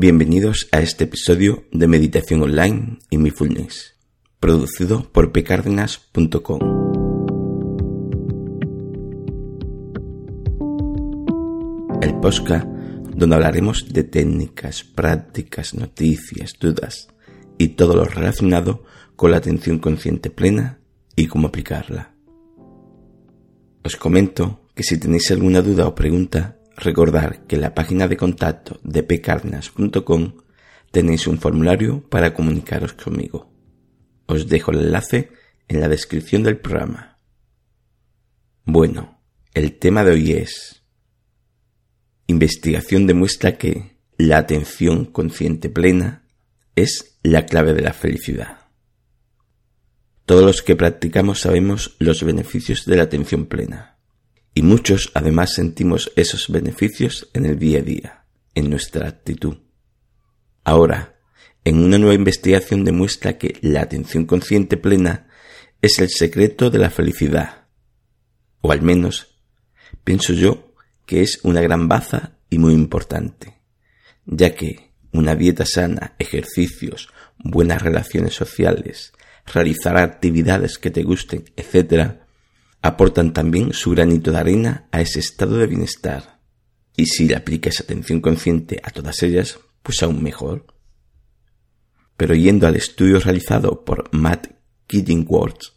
Bienvenidos a este episodio de Meditación Online y Mindfulness, producido por pcardenas.com. El Posca, donde hablaremos de técnicas, prácticas, noticias, dudas y todo lo relacionado con la atención consciente plena y cómo aplicarla. Os comento que si tenéis alguna duda o pregunta, recordar que en la página de contacto de pcardenas.com tenéis un formulario para comunicaros conmigo. Os dejo el enlace en la descripción del programa. Bueno, el tema de hoy es Investigación demuestra que la atención consciente plena es la clave de la felicidad. Todos los que practicamos sabemos los beneficios de la atención plena y muchos además sentimos esos beneficios en el día a día, en nuestra actitud. Ahora, en una nueva investigación demuestra que la atención consciente plena es el secreto de la felicidad, o al menos pienso yo que es una gran baza y muy importante, ya que una dieta sana, ejercicios, buenas relaciones sociales, realizar actividades que te gusten, etc., aportan también su granito de arena a ese estado de bienestar. Y si le aplicas atención consciente a todas ellas, pues aún mejor. Pero yendo al estudio realizado por Matt Killingworth,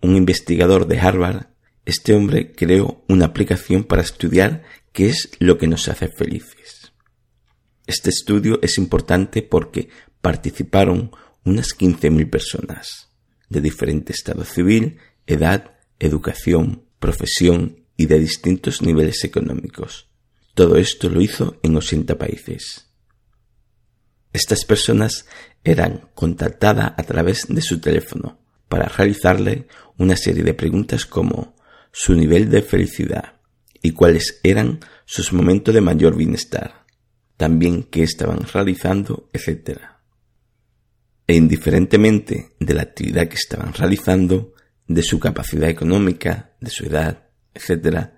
un investigador de Harvard, este hombre creó una aplicación para estudiar qué es lo que nos hace felices. Este estudio es importante porque participaron unas 15.000 personas de diferente estado civil, edad educación, profesión y de distintos niveles económicos. Todo esto lo hizo en 80 países. Estas personas eran contactadas a través de su teléfono para realizarle una serie de preguntas como su nivel de felicidad y cuáles eran sus momentos de mayor bienestar, también qué estaban realizando, etc. E indiferentemente de la actividad que estaban realizando, de su capacidad económica, de su edad, etc.,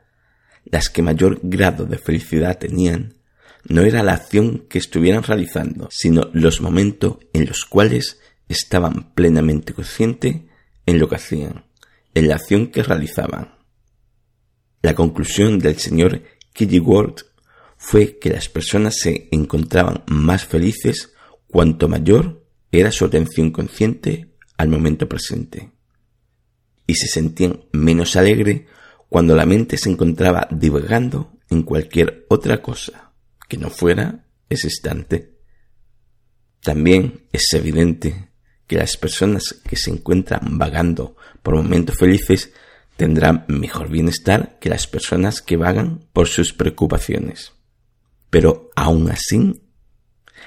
las que mayor grado de felicidad tenían, no era la acción que estuvieran realizando, sino los momentos en los cuales estaban plenamente conscientes en lo que hacían, en la acción que realizaban. La conclusión del señor Killiworth fue que las personas se encontraban más felices cuanto mayor era su atención consciente al momento presente y se sentían menos alegre cuando la mente se encontraba divagando en cualquier otra cosa que no fuera ese instante. También es evidente que las personas que se encuentran vagando por momentos felices tendrán mejor bienestar que las personas que vagan por sus preocupaciones. Pero aún así,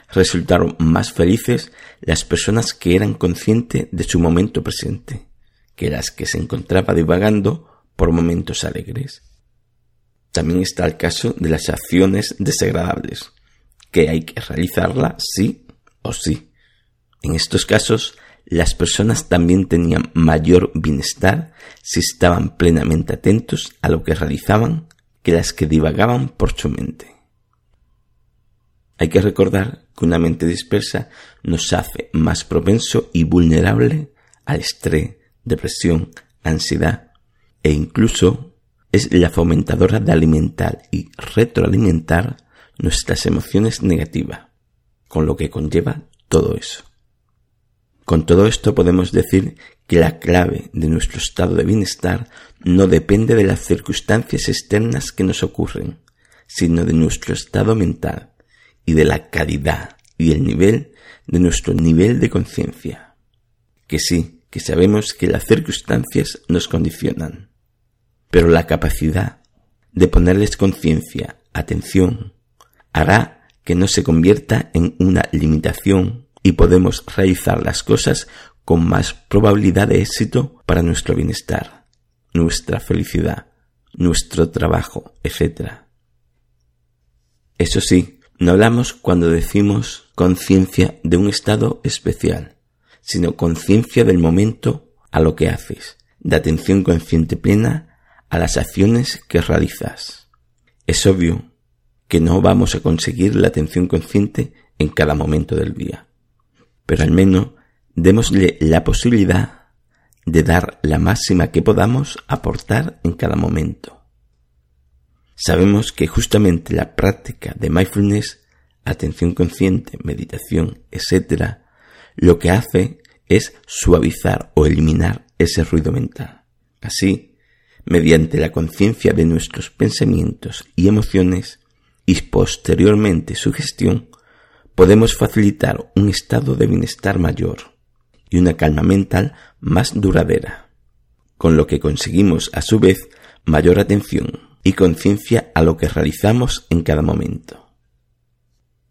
resultaron más felices las personas que eran conscientes de su momento presente que las que se encontraba divagando por momentos alegres. También está el caso de las acciones desagradables, que hay que realizarla sí o sí. En estos casos, las personas también tenían mayor bienestar si estaban plenamente atentos a lo que realizaban que las que divagaban por su mente. Hay que recordar que una mente dispersa nos hace más propenso y vulnerable al estrés, depresión, ansiedad e incluso es la fomentadora de alimentar y retroalimentar nuestras emociones negativas, con lo que conlleva todo eso. Con todo esto podemos decir que la clave de nuestro estado de bienestar no depende de las circunstancias externas que nos ocurren, sino de nuestro estado mental y de la calidad y el nivel de nuestro nivel de conciencia. Que sí, que sabemos que las circunstancias nos condicionan, pero la capacidad de ponerles conciencia, atención, hará que no se convierta en una limitación y podemos realizar las cosas con más probabilidad de éxito para nuestro bienestar, nuestra felicidad, nuestro trabajo, etc. Eso sí, no hablamos cuando decimos conciencia de un estado especial, sino conciencia del momento a lo que haces, de atención consciente plena a las acciones que realizas. Es obvio que no vamos a conseguir la atención consciente en cada momento del día. Pero al menos démosle la posibilidad de dar la máxima que podamos aportar en cada momento. Sabemos que justamente la práctica de mindfulness, atención consciente, meditación, etc., lo que hace es suavizar o eliminar ese ruido mental. Así, mediante la conciencia de nuestros pensamientos y emociones y posteriormente su gestión, podemos facilitar un estado de bienestar mayor y una calma mental más duradera, con lo que conseguimos a su vez mayor atención y conciencia a lo que realizamos en cada momento.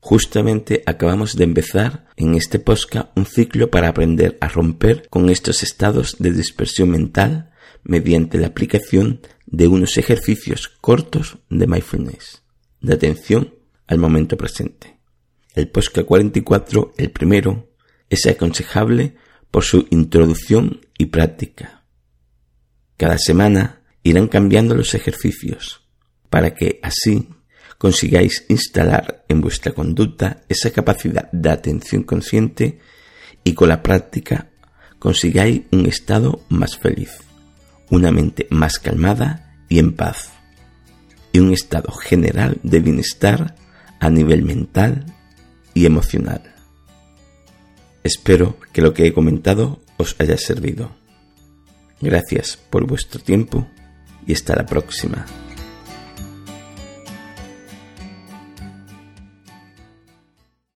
Justamente acabamos de empezar en este posca un ciclo para aprender a romper con estos estados de dispersión mental mediante la aplicación de unos ejercicios cortos de mindfulness, de atención al momento presente. El posca 44, el primero, es aconsejable por su introducción y práctica. Cada semana irán cambiando los ejercicios para que así consigáis instalar en vuestra conducta esa capacidad de atención consciente y con la práctica consigáis un estado más feliz, una mente más calmada y en paz, y un estado general de bienestar a nivel mental y emocional. Espero que lo que he comentado os haya servido. Gracias por vuestro tiempo y hasta la próxima.